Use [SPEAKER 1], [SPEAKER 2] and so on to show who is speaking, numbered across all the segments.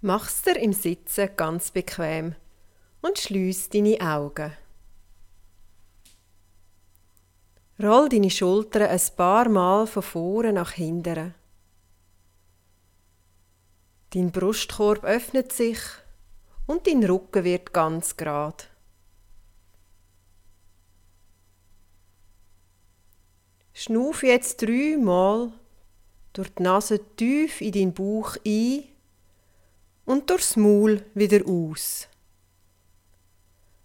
[SPEAKER 1] Mach's dir im Sitzen ganz bequem und schließ deine Augen. Roll deine Schultern ein paar Mal von vorne nach hinten. Dein Brustkorb öffnet sich und dein Rücken wird ganz gerad. Schnuff jetzt dreimal durch die Nase tief in deinen Bauch ein und durchs Maul wieder aus.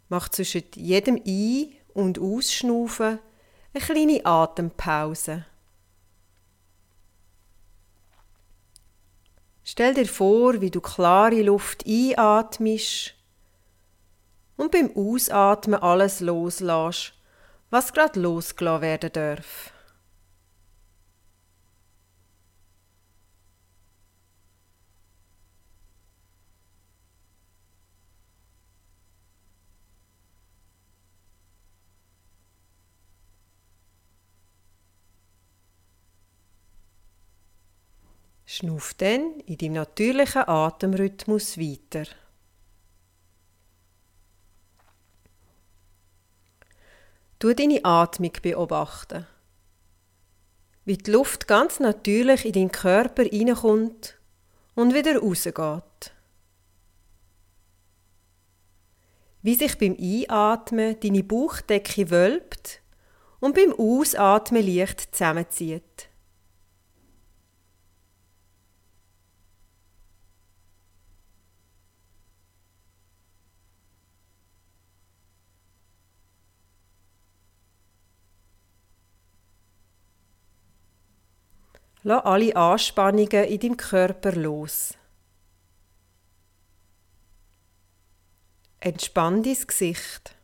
[SPEAKER 1] Mach zwischen jedem Ein- und Ausschnaufen eine kleine Atempause. Stell dir vor, wie du klare Luft einatmisch und beim Ausatmen alles loslässt, was gerade losgelassen werden darf. Schnuff dann in deinem natürlichen Atemrhythmus weiter. Du deine Atmung beobachten. Wie die Luft ganz natürlich in deinen Körper hineinkommt und wieder rausgeht. Wie sich beim Einatmen deine Bauchdecke wölbt und beim Ausatmen leicht zusammenzieht. Lass alle Anspannungen in deinem Körper los. Entspann dein Gesicht.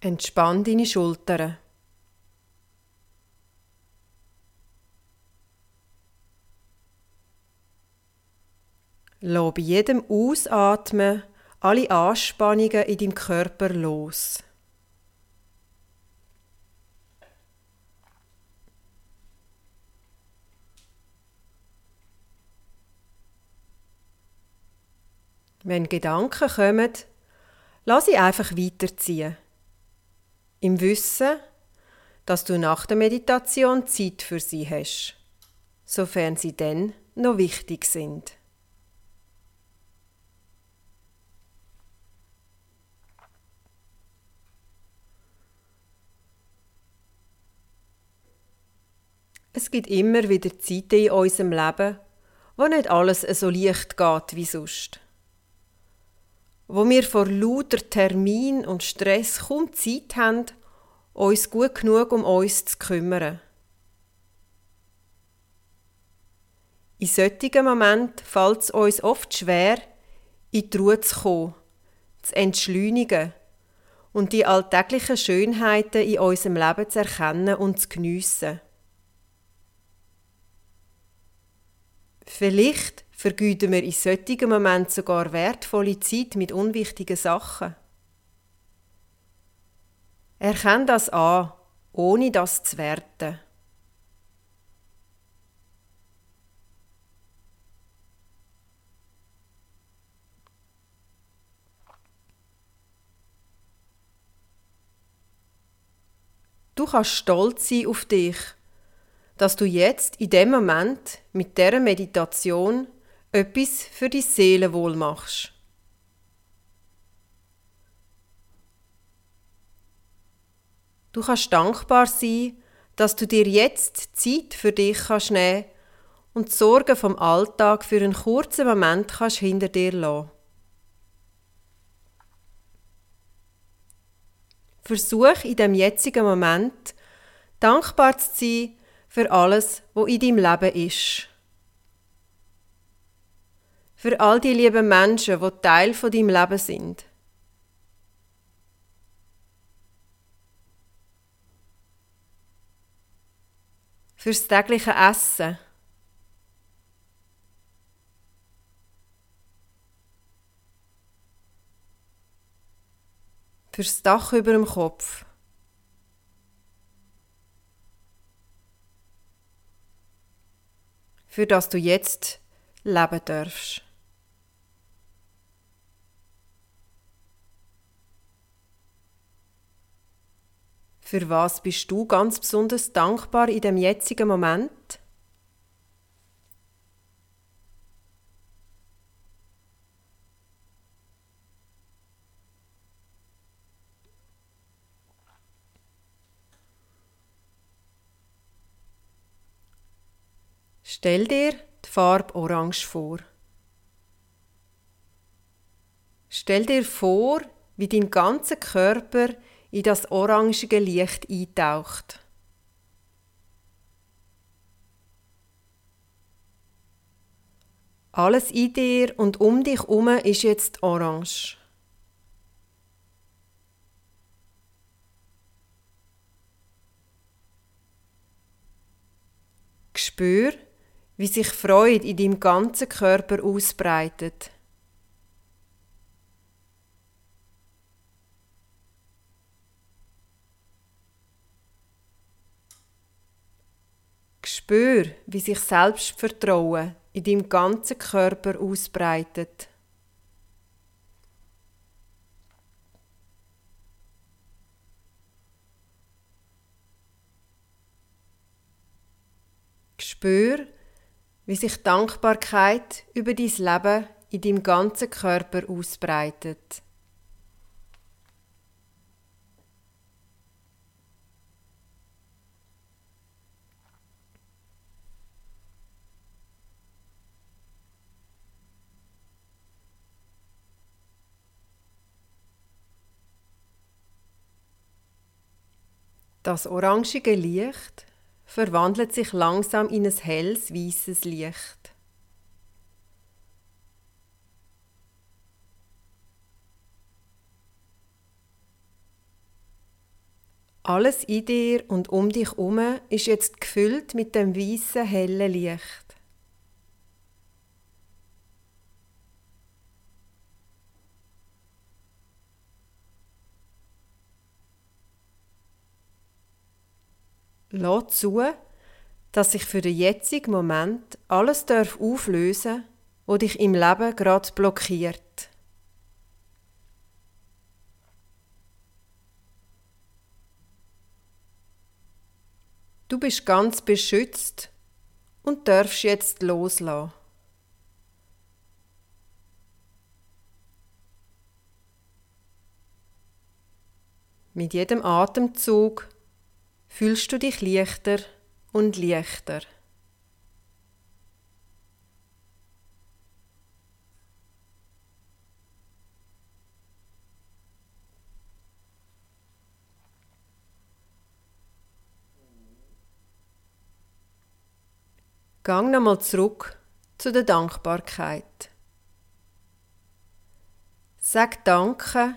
[SPEAKER 1] Entspann deine Schultern. Lass bei jedem Ausatmen alle Anspannungen in deinem Körper los. Wenn Gedanken kommen, lass sie einfach weiterziehen. Im Wissen, dass du nach der Meditation Zeit für sie hast, sofern sie dann noch wichtig sind. Es gibt immer wieder Zeiten in unserem Leben, wo nicht alles so leicht geht wie sonst wo wir vor lauter Termin und Stress kaum Zeit haben, uns gut genug um uns zu kümmern. In solchen Momenten fällt es uns oft schwer, in die Ruhe zu kommen, zu entschleunigen und die alltäglichen Schönheiten in unserem Leben zu erkennen und zu geniessen. Vielleicht vergeuden wir in solchen Momenten sogar wertvolle Zeit mit unwichtigen Sachen. Erkenn das an, ohne das zu werten. Du kannst stolz sein auf dich, dass du jetzt in dem Moment mit der Meditation etwas für die Seelenwohl machst. Du kannst dankbar sein, dass du dir jetzt Zeit für dich kannst nehmen und die Sorgen vom Alltag für einen kurzen Moment kannst hinter dir lassen. Versuch in dem jetzigen Moment dankbar zu sein für alles, was in deinem Leben ist. Für all die lieben Menschen, die Teil von deinem Leben sind. Fürs tägliche Essen. Fürs Dach über dem Kopf. für das du jetzt leben darfst. Für was bist du ganz besonders dankbar in dem jetzigen Moment? Stell dir die Farbe Orange vor. Stell dir vor, wie dein ganzer Körper in das orangige Licht eintaucht. Alles in dir und um dich herum ist jetzt orange. Spür, wie sich Freude in deinem ganzen Körper ausbreitet. Spür, wie sich Selbstvertrauen in deinem ganzen Körper ausbreitet. Spür, wie sich Dankbarkeit über dein Leben in deinem ganzen Körper ausbreitet. Das orangige Licht verwandelt sich langsam in ein helles, weißes Licht. Alles in dir und um dich herum ist jetzt gefüllt mit dem weißen, hellen Licht. Lass zu, dass sich für den jetzigen Moment alles darf auflösen, was dich im Leben gerade blockiert. Du bist ganz beschützt und darfst jetzt loslassen. Mit jedem Atemzug fühlst du dich leichter und leichter. Gang nochmal zurück zu der Dankbarkeit. Sag Danke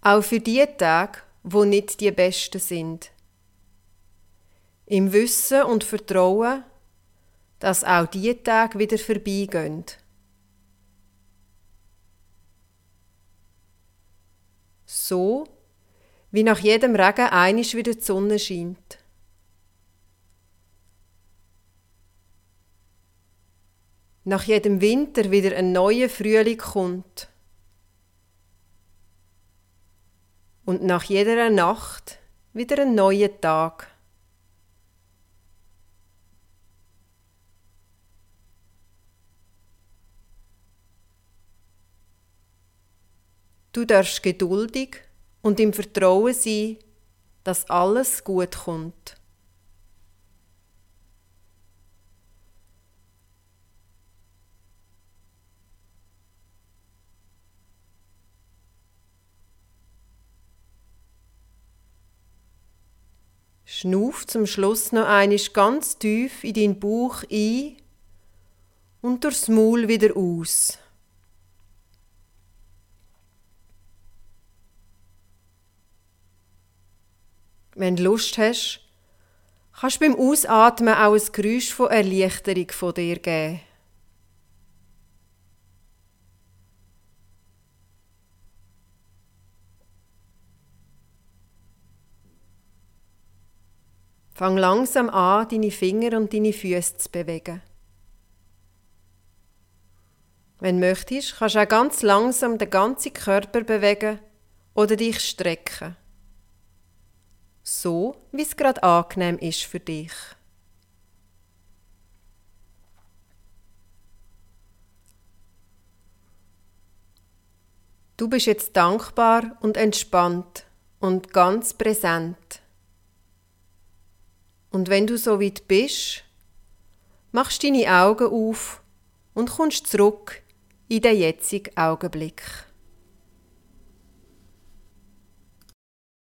[SPEAKER 1] auch für die Tage, wo nicht die besten sind im Wissen und Vertrauen, dass auch die Tage wieder vorbeigehen. So, wie nach jedem Regen einisch wieder die Sonne scheint. Nach jedem Winter wieder ein neuer Frühling kommt. Und nach jeder Nacht wieder ein neuer Tag. Du darfst geduldig und im Vertrauen sein, dass alles gut kommt. Schnuff zum Schluss noch einisch ganz tief in deinen Bauch ein und durchs Maul wieder aus. Wenn du Lust hast, kannst du beim Ausatmen auch ein Geräusch von Erleichterung von dir geben. Fang langsam an, deine Finger und deine Füße zu bewegen. Wenn du möchtest, kannst du auch ganz langsam den ganzen Körper bewegen oder dich strecken. So, wie es gerade angenehm ist für dich. Du bist jetzt dankbar und entspannt und ganz präsent. Und wenn du so weit bist, machst deine Augen auf und kommst zurück in den jetzigen Augenblick.